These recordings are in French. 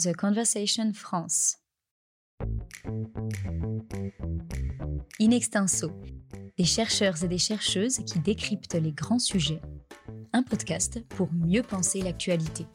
The Conversation France. In extenso, des chercheurs et des chercheuses qui décryptent les grands sujets. Un podcast pour mieux penser l'actualité.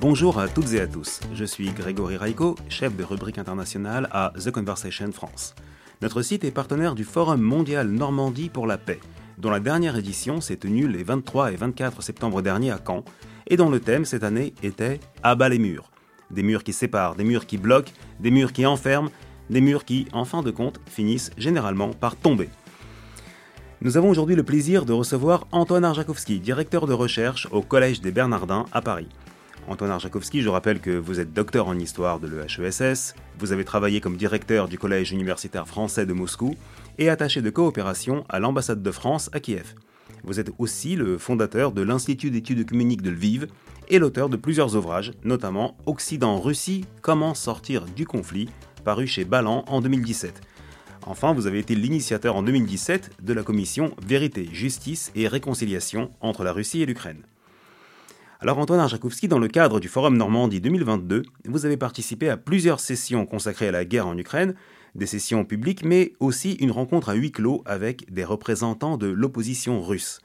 Bonjour à toutes et à tous, je suis Grégory Raiko, chef de rubrique internationale à The Conversation France. Notre site est partenaire du Forum mondial Normandie pour la paix, dont la dernière édition s'est tenue les 23 et 24 septembre dernier à Caen, et dont le thème cette année était Abat les murs. Des murs qui séparent, des murs qui bloquent, des murs qui enferment, des murs qui, en fin de compte, finissent généralement par tomber. Nous avons aujourd'hui le plaisir de recevoir Antoine Arjakovski, directeur de recherche au Collège des Bernardins à Paris. Antoine Arjakovski, je rappelle que vous êtes docteur en histoire de l'EHESS, vous avez travaillé comme directeur du Collège universitaire français de Moscou et attaché de coopération à l'ambassade de France à Kiev. Vous êtes aussi le fondateur de l'Institut d'études œcuméniques de Lviv et l'auteur de plusieurs ouvrages, notamment Occident-Russie, comment sortir du conflit, paru chez Ballan en 2017. Enfin, vous avez été l'initiateur en 2017 de la commission Vérité, Justice et Réconciliation entre la Russie et l'Ukraine. Alors Antoine Arjakovski, dans le cadre du Forum Normandie 2022, vous avez participé à plusieurs sessions consacrées à la guerre en Ukraine, des sessions publiques, mais aussi une rencontre à huis clos avec des représentants de l'opposition russe.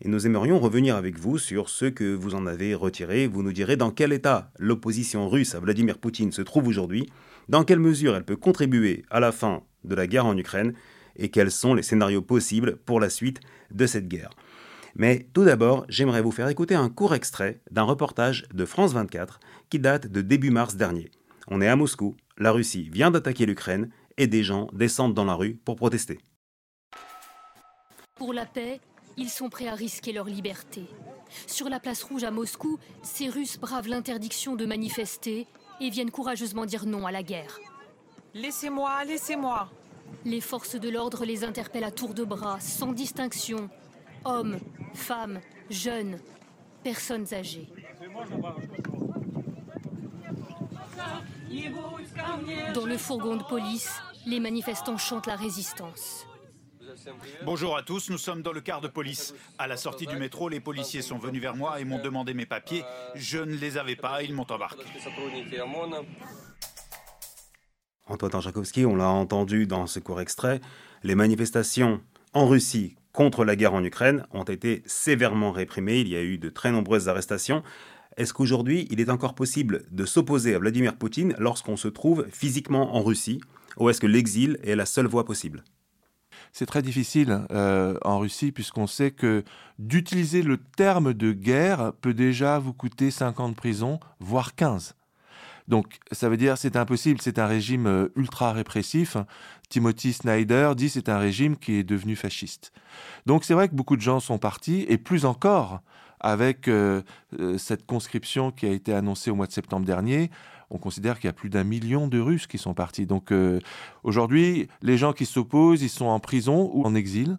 Et nous aimerions revenir avec vous sur ce que vous en avez retiré. Vous nous direz dans quel état l'opposition russe à Vladimir Poutine se trouve aujourd'hui, dans quelle mesure elle peut contribuer à la fin de la guerre en Ukraine, et quels sont les scénarios possibles pour la suite de cette guerre. Mais tout d'abord, j'aimerais vous faire écouter un court extrait d'un reportage de France 24 qui date de début mars dernier. On est à Moscou, la Russie vient d'attaquer l'Ukraine et des gens descendent dans la rue pour protester. Pour la paix, ils sont prêts à risquer leur liberté. Sur la place rouge à Moscou, ces Russes bravent l'interdiction de manifester et viennent courageusement dire non à la guerre. Laissez-moi, laissez-moi. Les forces de l'ordre les interpellent à tour de bras, sans distinction, Hommes, femmes, jeunes, personnes âgées. Dans le fourgon de police, les manifestants chantent la résistance. Bonjour à tous, nous sommes dans le quart de police. À la sortie du métro, les policiers sont venus vers moi et m'ont demandé mes papiers. Je ne les avais pas, ils m'ont embarqué. Antoine Jakowski, on l'a entendu dans ce court extrait, les manifestations en Russie contre la guerre en Ukraine ont été sévèrement réprimées. Il y a eu de très nombreuses arrestations. Est-ce qu'aujourd'hui, il est encore possible de s'opposer à Vladimir Poutine lorsqu'on se trouve physiquement en Russie? Ou est-ce que l'exil est la seule voie possible? C'est très difficile euh, en Russie puisqu'on sait que d'utiliser le terme de guerre peut déjà vous coûter 5 ans de prison, voire 15. Donc ça veut dire c'est impossible, c'est un régime euh, ultra répressif. Timothy Snyder dit c'est un régime qui est devenu fasciste. Donc c'est vrai que beaucoup de gens sont partis, et plus encore avec euh, cette conscription qui a été annoncée au mois de septembre dernier, on considère qu'il y a plus d'un million de Russes qui sont partis. Donc aujourd'hui, les gens qui s'opposent, ils sont en prison ou en exil.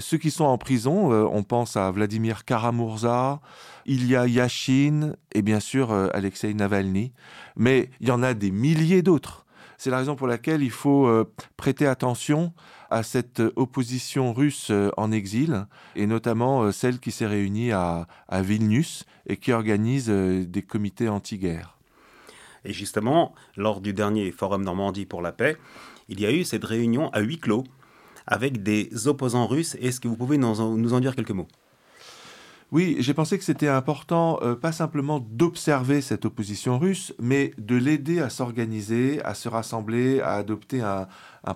ceux qui sont en prison, on pense à Vladimir Karamurza, il y a Yashin et bien sûr Alexei Navalny mais il y en a des milliers d'autres. C'est la raison pour laquelle il faut euh, prêter attention à cette opposition russe euh, en exil, et notamment euh, celle qui s'est réunie à, Vilnius et qui organise des comités anti-guerre. Et justement, lors du dernier Forum Normandie pour la paix, il y a eu cette réunion à huis clos avec des opposants russes. Est-ce que vous pouvez nous en dire quelques mots? Oui, j'ai pensé que c'était important, euh, pas simplement d'observer cette opposition russe, mais de l'aider à s'organiser, à se rassembler, à adopter un,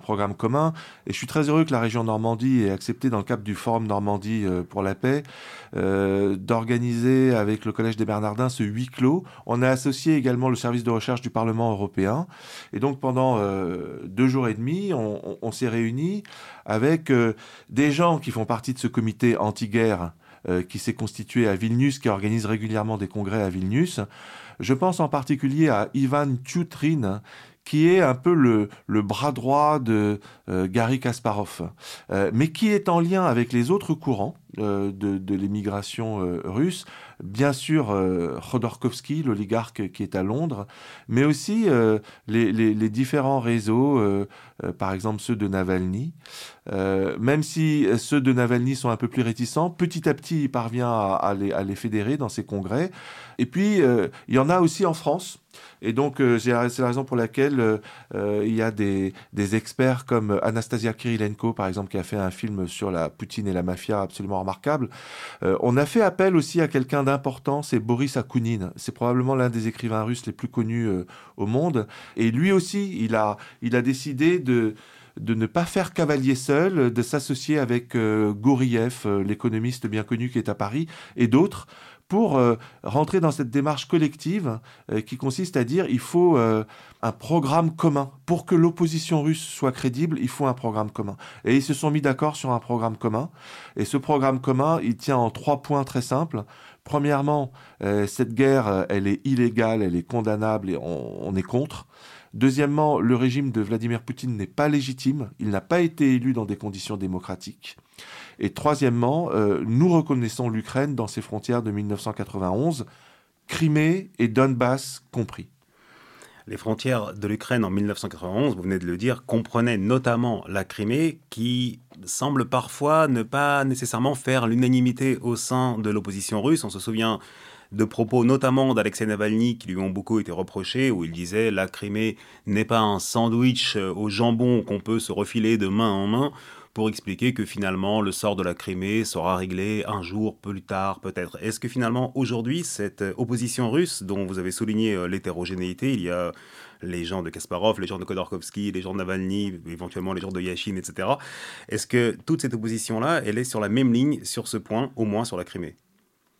programme commun. Et je suis très heureux que la région Normandie ait accepté, dans le cadre du Forum Normandie euh, pour la paix, euh, d'organiser avec le Collège des Bernardins ce huis clos. On a associé également le service de recherche du Parlement européen. Et donc pendant deux jours et demi, on, on s'est réunis avec des gens qui font partie de ce comité anti-guerre qui s'est constitué à Vilnius, qui organise régulièrement des congrès à Vilnius. Je pense en particulier à Ivan Tchoutrin, qui est un peu le, bras droit de euh, Gary Kasparov, euh, mais qui est en lien avec les autres courants de, l'émigration russe. Bien sûr, Khodorkovsky, l'oligarque qui est à Londres, mais aussi les, différents réseaux, par exemple ceux de Navalny. Euh, même si ceux de Navalny sont un peu plus réticents, petit à petit, il parvient à, les, fédérer dans ses congrès. Et puis, euh, il y en a aussi en France. Et donc, euh, c'est la raison pour laquelle il y a des, experts comme Anastasia Kirilenko, par exemple, qui a fait un film sur la Poutine et la mafia absolument remarquable. on a fait appel aussi à quelqu'un d'important, c'est Boris Akounine. C'est probablement l'un des écrivains russes les plus connus au monde. Et lui aussi, il a, il a décidé de de ne pas faire cavalier seul, de s'associer avec euh, Gouriev, euh, l'économiste bien connu qui est à Paris, et d'autres, pour euh, rentrer dans cette démarche collective qui consiste à dire il faut un programme commun. Pour que l'opposition russe soit crédible, il faut un programme commun. Et ils se sont mis d'accord sur un programme commun. Et ce programme commun, il tient en trois points très simples. Premièrement, cette guerre, elle est illégale, elle est condamnable et on est contre. Deuxièmement, le régime de Vladimir Poutine n'est pas légitime, il n'a pas été élu dans des conditions démocratiques. Et troisièmement, euh, nous reconnaissons l'Ukraine dans ses frontières de 1991, Crimée et Donbass compris. Les frontières de l'Ukraine en 1991, vous venez de le dire, comprenaient notamment la Crimée, qui semble parfois ne pas nécessairement faire l'unanimité au sein de l'opposition russe. On se souvient de propos notamment d'Alexei Navalny qui lui ont beaucoup été reprochés, où il disait la Crimée n'est pas un sandwich au jambon qu'on peut se refiler de main en main pour expliquer que finalement le sort de la Crimée sera réglé un jour plus tard peut-être. Est-ce que finalement aujourd'hui cette opposition russe dont vous avez souligné euh, l'hétérogénéité, il y a les gens de Kasparov, les gens de Khodorkovsky, les gens de Navalny, éventuellement les gens de Yashin, etc. Est-ce que toute cette opposition-là, elle est sur la même ligne sur ce point, au moins sur la Crimée?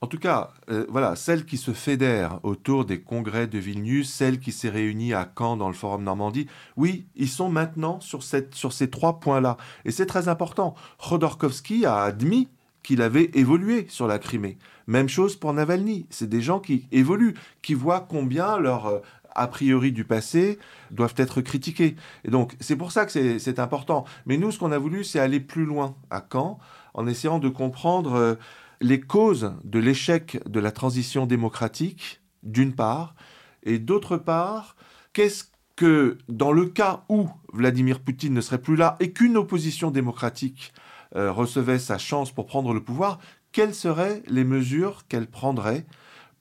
En tout cas, euh, voilà, celle qui se fédère autour des congrès de Vilnius, celle qui s'est réunie à Caen dans le Forum Normandie, oui, ils sont maintenant sur, ces trois points-là. Et c'est très important. Khodorkovsky a admis qu'il avait évolué sur la Crimée. Même chose pour Navalny. C'est des gens qui évoluent, qui voient combien leur euh, a priori du passé doivent être critiqués. Et donc, c'est pour ça que c'est important. Mais nous, ce qu'on a voulu, c'est aller plus loin à Caen, en essayant de comprendre... Euh, les causes de l'échec de la transition démocratique, d'une part, et d'autre part, qu'est-ce que dans le cas où Vladimir Poutine ne serait plus là et qu'une opposition démocratique euh, recevait sa chance pour prendre le pouvoir, quelles seraient les mesures qu'elle prendrait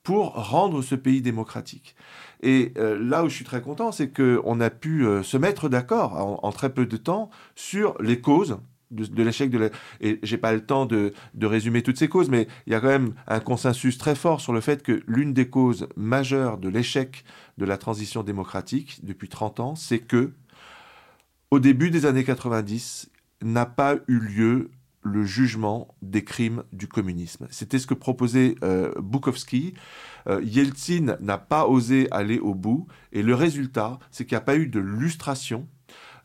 pour rendre ce pays démocratique? Et euh, là où je suis très content, c'est qu'on a pu euh, se mettre d'accord en, très peu de temps sur les causes de, l'échec de la... Et j'ai pas le temps de, de, résumer toutes ces causes, mais il y a quand même un consensus très fort sur le fait que l'une des causes majeures de l'échec de la transition démocratique depuis 30 ans, c'est que, au début des années 90, n'a pas eu lieu le jugement des crimes du communisme. C'était ce que proposait euh, Bukowski. Euh, Yeltsin n'a pas osé aller au bout, et le résultat, c'est qu'il n'y a pas eu de lustration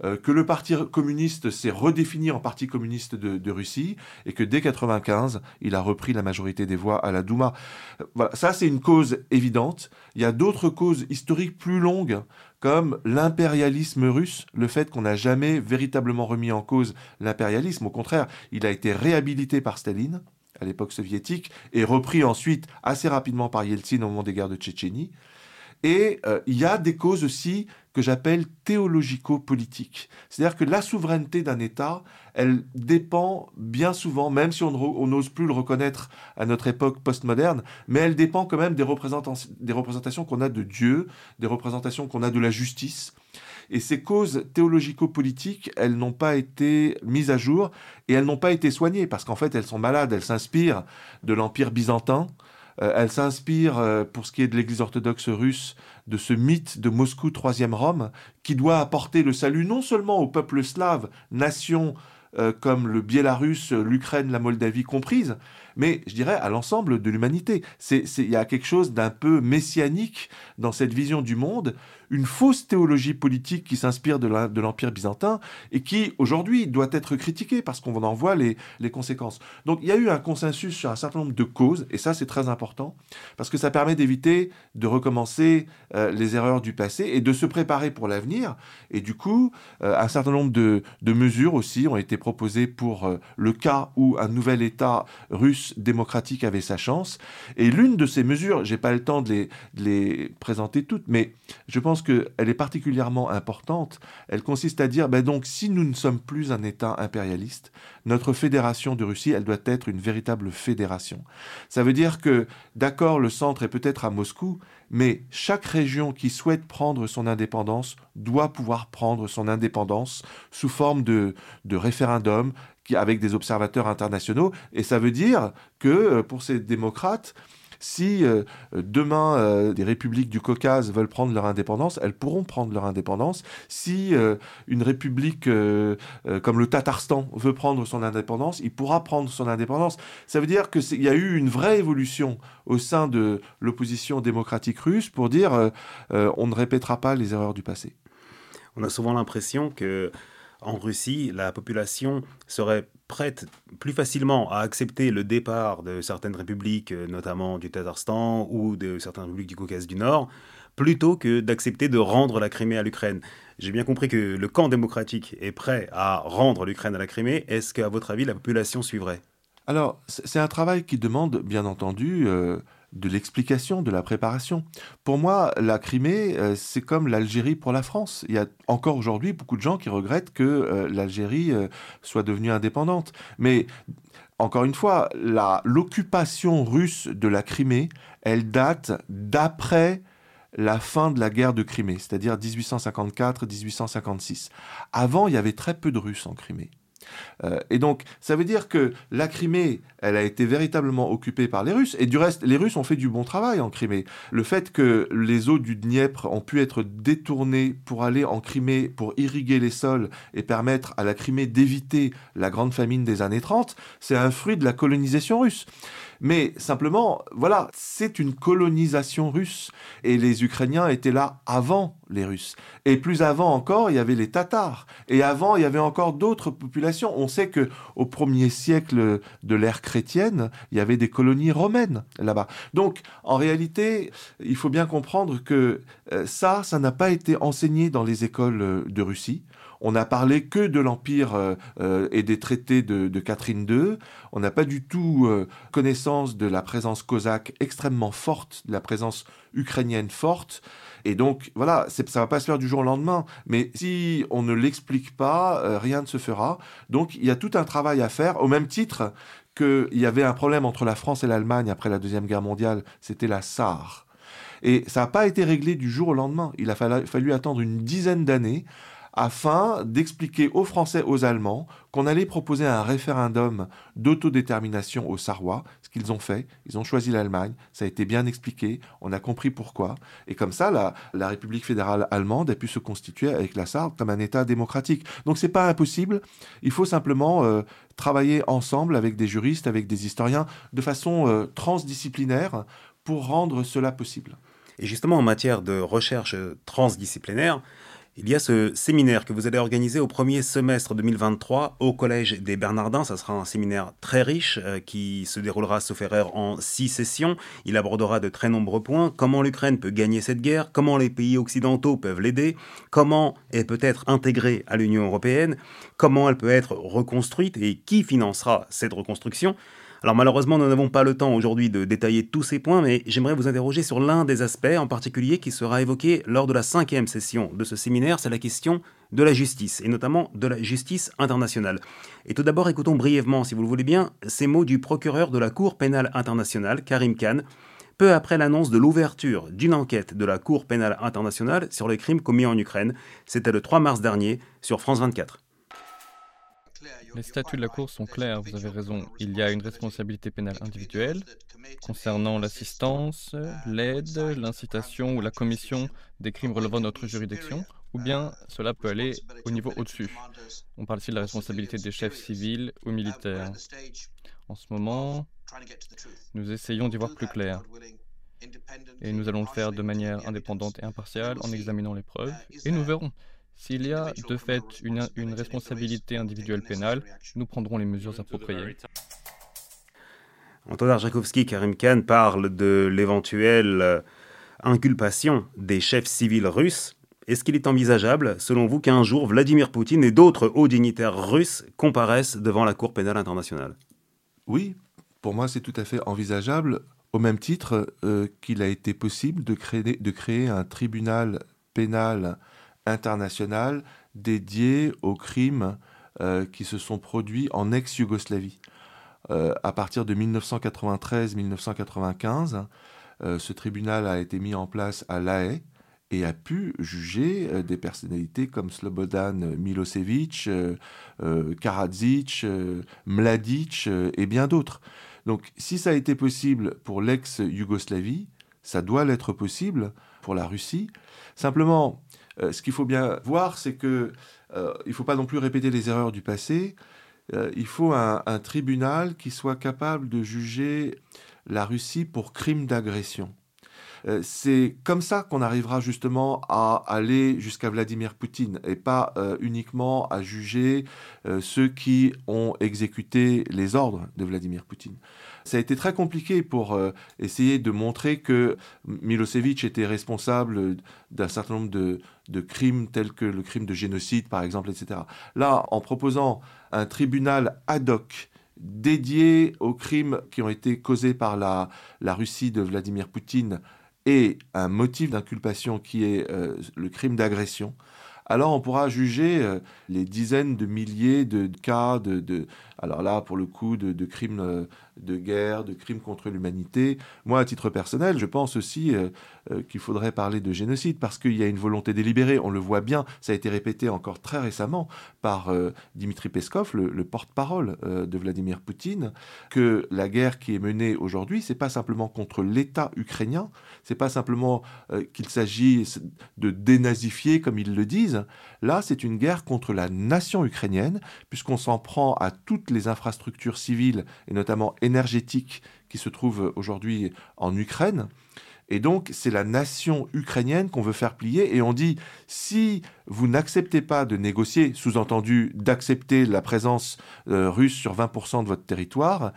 que le Parti communiste s'est redéfini en Parti communiste de, Russie et que dès 95, il a repris la majorité des voix à la Douma. Euh, voilà, ça c'est une cause évidente. Il y a d'autres causes historiques plus longues comme l'impérialisme russe, le fait qu'on n'a jamais véritablement remis en cause l'impérialisme. Au contraire, il a été réhabilité par Staline à l'époque soviétique et repris ensuite assez rapidement par Yeltsin au moment des guerres de Tchétchénie. Et euh, il y a des causes aussi que j'appelle théologico-politiques. C'est-à-dire que la souveraineté d'un État, elle dépend bien souvent, même si on n'ose plus le reconnaître à notre époque postmoderne, mais elle dépend quand même des, des représentations qu'on a de Dieu, des représentations qu'on a de la justice. Et ces causes théologico-politiques, elles n'ont pas été mises à jour et elles n'ont pas été soignées parce qu'en fait, elles sont malades, elles s'inspirent de l'Empire byzantin, elle s'inspire, euh, pour ce qui est de l'Église orthodoxe russe, de ce mythe de Moscou, troisième Rome, qui doit apporter le salut non seulement au peuple slave, nation euh, comme le Biélarus, l'Ukraine, la Moldavie comprises, mais je dirais à l'ensemble de l'humanité. Il y a quelque chose d'un peu messianique dans cette vision du monde, une fausse théologie politique qui s'inspire de l'Empire byzantin et qui aujourd'hui doit être critiquée parce qu'on en voit les, conséquences. Donc il y a eu un consensus sur un certain nombre de causes, et ça c'est très important, parce que ça permet d'éviter de recommencer euh, les erreurs du passé et de se préparer pour l'avenir. Et du coup, euh, un certain nombre de, mesures aussi ont été proposées pour euh, le cas où un nouvel État russe démocratique avait sa chance. Et l'une de ces mesures, j'ai pas le temps de les, présenter toutes, mais je pense qu'elle est particulièrement importante. Elle consiste à dire, ben donc, si nous ne sommes plus un État impérialiste, notre fédération de Russie, elle doit être une véritable fédération. Ça veut dire que, d'accord, le centre est peut-être à Moscou, mais chaque région qui souhaite prendre son indépendance doit pouvoir prendre son indépendance sous forme de, de référendum avec des observateurs internationaux. Et ça veut dire que euh, pour ces démocrates, si euh, demain euh, des républiques du Caucase veulent prendre leur indépendance, elles pourront prendre leur indépendance. Si une république comme le Tatarstan veut prendre son indépendance, il pourra prendre son indépendance. Ça veut dire qu'il y a eu une vraie évolution au sein de l'opposition démocratique russe pour dire on ne répétera pas les erreurs du passé. On a souvent l'impression que en Russie, la population serait prête plus facilement à accepter le départ de certaines républiques, euh, notamment du Tatarstan ou de certaines républiques du Caucase du Nord, plutôt que d'accepter de rendre la Crimée à l'Ukraine. J'ai bien compris que le camp démocratique est prêt à rendre l'Ukraine à la Crimée. Est-ce qu'à votre avis, la population suivrait? Alors, c'est un travail qui demande, bien entendu, euh, de l'explication, de la préparation. Pour moi, la Crimée, euh, c'est comme l'Algérie pour la France. Il y a encore aujourd'hui beaucoup de gens qui regrettent que euh, l'Algérie euh, soit devenue indépendante. Mais encore une fois, l'occupation russe de la Crimée, elle date d'après la fin de la guerre de Crimée, c'est-à-dire 1854-1856. Avant, il y avait très peu de Russes en Crimée. Euh, et donc, ça veut dire que la Crimée, elle a été véritablement occupée par les Russes. Et du reste, les Russes ont fait du bon travail en Crimée. Le fait que les eaux du Dniepr ont pu être détournées pour aller en Crimée, pour irriguer les sols et permettre à la Crimée d'éviter la grande famine des années 30, c'est un fruit de la colonisation russe. Mais simplement, voilà, c'est une colonisation russe. Et les Ukrainiens étaient là avant les Russes. Et plus avant encore, il y avait les Tatars. Et avant, il y avait encore d'autres populations. On sait que au premier siècle de l'ère chrétienne, il y avait des colonies romaines là-bas. Donc, en réalité, il faut bien comprendre que euh, ça, ça n'a pas été enseigné dans les écoles euh, de Russie. On n'a parlé que de l'Empire euh, euh, et des traités de, Catherine II. On n'a pas du tout euh, connaissance de la présence cosaque extrêmement forte, de la présence ukrainienne forte. Et donc, voilà, ça va pas se faire du jour au lendemain. Mais si on ne l'explique pas, rien ne se fera. Donc, il y a tout un travail à faire, au même titre qu'il y avait un problème entre la France et l'Allemagne après la Deuxième Guerre mondiale, c'était la SAR. Et ça n'a pas été réglé du jour au lendemain. Il a fallu attendre une dizaine d'années afin d'expliquer aux Français, aux Allemands, qu'on allait proposer un référendum d'autodétermination aux Sarrois, ce qu'ils ont fait. Ils ont choisi l'Allemagne, ça a été bien expliqué, on a compris pourquoi. Et comme ça, la, République fédérale allemande a pu se constituer avec la Sarre comme un État démocratique. Donc c'est pas impossible, il faut simplement euh, travailler ensemble avec des juristes, avec des historiens, de façon euh, transdisciplinaire pour rendre cela possible. Et justement, en matière de recherche transdisciplinaire, il y a ce séminaire que vous allez organiser au premier semestre 2023 au Collège des Bernardins. Ça sera un séminaire très riche euh, qui se déroulera, sauf erreur, en six sessions. Il abordera de très nombreux points. Comment l'Ukraine peut gagner cette guerre, comment les pays occidentaux peuvent l'aider, comment elle peut être intégrée à l'Union européenne, comment elle peut être reconstruite? Et qui financera cette reconstruction? Alors malheureusement, nous n'avons pas le temps aujourd'hui de détailler tous ces points, mais j'aimerais vous interroger sur l'un des aspects en particulier qui sera évoqué lors de la cinquième session de ce séminaire, c'est la question de la justice, et notamment de la justice internationale. Et tout d'abord, écoutons brièvement, si vous le voulez bien, ces mots du procureur de la Cour pénale internationale, Karim Khan, peu après l'annonce de l'ouverture d'une enquête de la Cour pénale internationale sur les crimes commis en Ukraine. C'était le 3 mars dernier sur France 24. Les statuts de la Cour sont clairs, vous avez raison. Il y a une responsabilité pénale individuelle concernant l'assistance, l'aide, l'incitation ou la commission des crimes relevant de notre juridiction, ou bien cela peut aller au niveau au-dessus. On parle ici de la responsabilité des chefs civils ou militaires. En ce moment, nous essayons d'y voir plus clair. Et nous allons le faire de manière indépendante et impartiale en examinant les preuves, et nous verrons. S'il y a de fait une, une responsabilité individuelle pénale, nous prendrons les mesures appropriées. Antonin Jakovski, Karim Khan parle de l'éventuelle euh, inculpation des chefs civils russes. Est-ce qu'il est envisageable, selon vous, qu'un jour Vladimir Poutine et d'autres hauts dignitaires russes comparaissent devant la Cour pénale internationale? Oui, pour moi, c'est tout à fait envisageable, au même titre euh, qu'il a été possible de créer, de créer un tribunal pénal international dédié aux crimes euh, qui se sont produits en ex-Yougoslavie. Euh, à partir de 1993-1995, ce tribunal a été mis en place à La Haye et a pu juger des personnalités comme Slobodan Milosevic, Karadzic, Mladic et bien d'autres. Donc si ça a été possible pour l'ex-Yougoslavie, ça doit l'être possible pour la Russie. Simplement, euh, ce qu'il faut bien voir, c'est que euh, il ne faut pas non plus répéter les erreurs du passé. Euh, il faut un, tribunal qui soit capable de juger la Russie pour crime d'agression. c'est comme ça qu'on arrivera justement à aller jusqu'à Vladimir Poutine et pas uniquement à juger ceux qui ont exécuté les ordres de Vladimir Poutine. Ça a été très compliqué pour euh, essayer de montrer que Milosevic était responsable d'un certain nombre de, crimes tels que le crime de génocide, par exemple, etc. Là, en proposant un tribunal ad hoc dédié aux crimes qui ont été causés par la, Russie de Vladimir Poutine et un motif d'inculpation qui est euh, le crime d'agression, alors on pourra juger euh, les dizaines de milliers de cas de, alors là pour le coup de, crimes euh, de guerre, de crimes contre l'humanité. Moi à titre personnel, je pense aussi euh, qu'il faudrait parler de génocide parce qu'il y a une volonté délibérée, on le voit bien, ça a été répété encore très récemment par Dimitri Peskov, le, porte-parole de Vladimir Poutine, que la guerre qui est menée aujourd'hui, c'est pas simplement contre l'État ukrainien, c'est pas simplement qu'il s'agit de dénazifier comme ils le disent, Là, c'est une guerre contre la nation ukrainienne, puisqu'on s'en prend à les infrastructures civiles, et notamment énergétiques, qui se trouvent aujourd'hui en Ukraine. Et donc, c'est la nation ukrainienne qu'on veut faire plier. Et on dit, si vous n'acceptez pas de négocier, sous-entendu d'accepter la présence euh, russe sur 20% de votre territoire,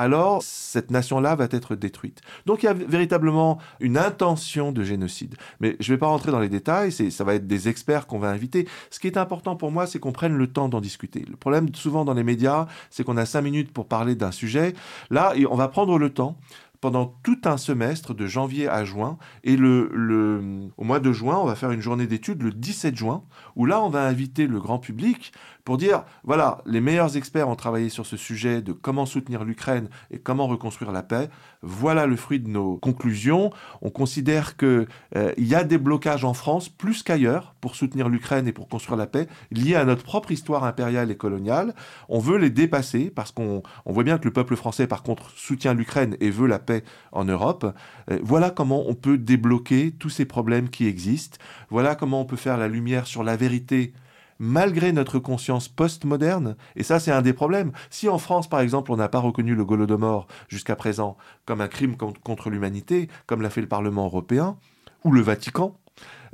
alors cette nation-là va être détruite. Donc il y a véritablement une intention de génocide. Mais je ne vais pas rentrer dans les détails, ça va être des experts qu'on va inviter. Ce qui est important pour moi, c'est qu'on prenne le temps d'en discuter. Le problème souvent dans les médias, c'est qu'on a cinq minutes pour parler d'un sujet. Là, on va prendre le temps pendant tout un semestre de janvier à juin. Et au mois de juin, on va faire une journée d'études le 17 juin, où là, on va inviter le grand public pour dire, voilà, les meilleurs experts ont travaillé sur ce sujet de comment soutenir l'Ukraine et comment reconstruire la paix. Voilà le fruit de nos conclusions. On considère qu'il euh, y a des blocages en France plus qu'ailleurs pour soutenir l'Ukraine et pour construire la paix, liés à notre propre histoire impériale et coloniale. On veut les dépasser parce qu'on voit bien que le peuple français, par contre, soutient l'Ukraine et veut la paix en Europe. Euh, voilà comment on peut débloquer tous ces problèmes qui existent. Voilà comment on peut faire la lumière sur la vérité malgré notre conscience postmoderne, et ça c'est un des problèmes. Si en France, par exemple, on n'a pas reconnu le Golodomor jusqu'à présent comme un crime contre l'humanité, comme l'a fait le Parlement européen, ou le Vatican,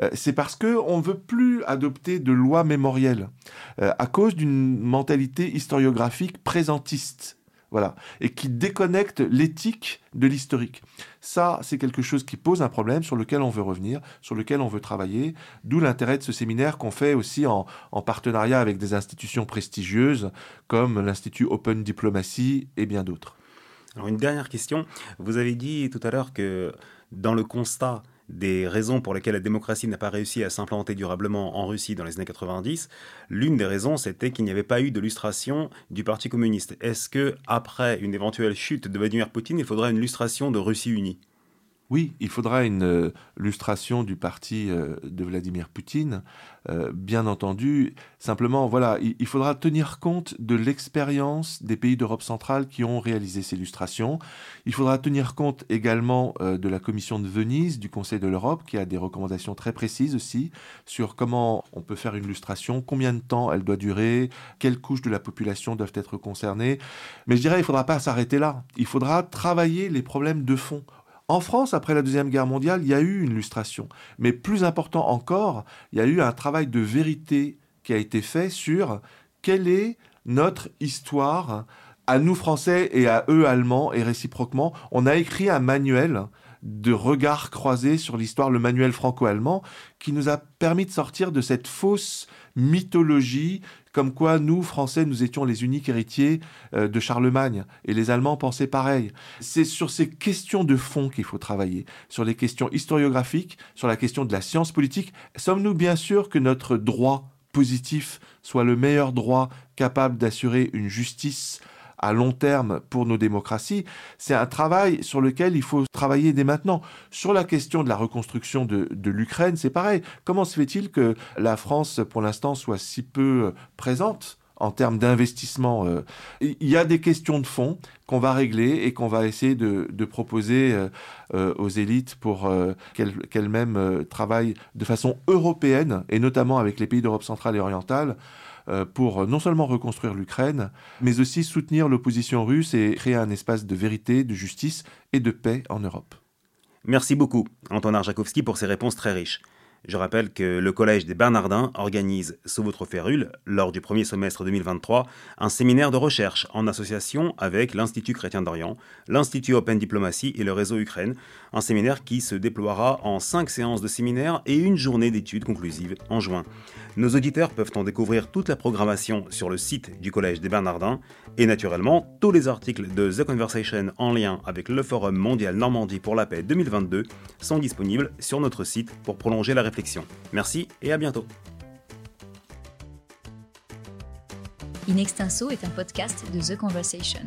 euh, c'est parce qu'on ne veut plus adopter de loi mémorielle, euh, à cause d'une mentalité historiographique présentiste voilà, et qui déconnecte l'éthique de l'historique. Ça, c'est quelque chose qui pose un problème sur lequel on veut revenir, sur lequel on veut travailler, d'où l'intérêt de ce séminaire qu'on fait aussi en, partenariat avec des institutions prestigieuses comme l'Institut Open Diplomacy et bien d'autres. Alors une dernière question, vous avez dit tout à l'heure que dans le constat des raisons pour lesquelles la démocratie n'a pas réussi à s'implanter durablement en Russie dans les années 90, l'une des raisons c'était qu'il n'y avait pas eu de lustration du Parti communiste. Est-ce que après une éventuelle chute de Vladimir Poutine, il faudrait une lustration de Russie unie? Oui, il faudra une euh, lustration du parti euh, de Vladimir Poutine, euh, bien entendu. Simplement, il, faudra tenir compte de l'expérience des pays d'Europe centrale qui ont réalisé ces lustrations. Il faudra tenir compte également de la Commission de Venise, du Conseil de l'Europe, qui a des recommandations très précises aussi sur comment on peut faire une lustration, combien de temps elle doit durer, quelles couches de la population doivent être concernées. Mais je dirais, il ne faudra pas s'arrêter là. Il faudra travailler les problèmes de fond. En France, après la Deuxième Guerre mondiale, il y a eu une lustration. Mais plus important encore, il y a eu un travail de vérité qui a été fait sur quelle est notre histoire à nous Français et à eux Allemands et réciproquement. On a écrit un manuel de regard croisé sur l'histoire, le manuel franco-allemand, qui nous a permis de sortir de cette fausse mythologie comme quoi nous, Français, nous étions les uniques héritiers euh, de Charlemagne, et les Allemands pensaient pareil. C'est sur ces questions de fond qu'il faut travailler, sur les questions historiographiques, sur la question de la science politique. Sommes-nous bien sûr que notre droit positif soit le meilleur droit capable d'assurer une justice à long terme pour nos démocraties, c'est un travail sur lequel il faut travailler dès maintenant. Sur la question de la reconstruction de, l'Ukraine, c'est pareil. Comment se fait-il que la France, pour l'instant, soit si peu euh, présente en termes d'investissement. Euh, il y a des questions de fond qu'on va régler et qu'on va essayer de, proposer euh, aux élites pour qu'elles-mêmes travaillent de façon européenne, et notamment avec les pays d'Europe centrale et orientale, pour non seulement reconstruire l'Ukraine, mais aussi soutenir l'opposition russe et créer un espace de vérité, de justice et de paix en Europe. Merci beaucoup, Anton Arjakovski, pour ces réponses très riches. Je rappelle que le Collège des Bernardins organise, sous votre férule, lors du premier semestre 2023, un séminaire de recherche en association avec l'Institut chrétien d'Orient, l'Institut Open Diplomatie et le réseau Ukraine. Un séminaire qui se déploiera en cinq séances de séminaire et une journée d'études conclusives en juin. Nos auditeurs peuvent en découvrir toute la programmation sur le site du Collège des Bernardins et naturellement tous les articles de The Conversation en lien avec le Forum mondial Normandie pour la paix 2022 sont disponibles sur notre site pour prolonger la réflexion. Merci et à bientôt. In Extenso est un podcast de The Conversation.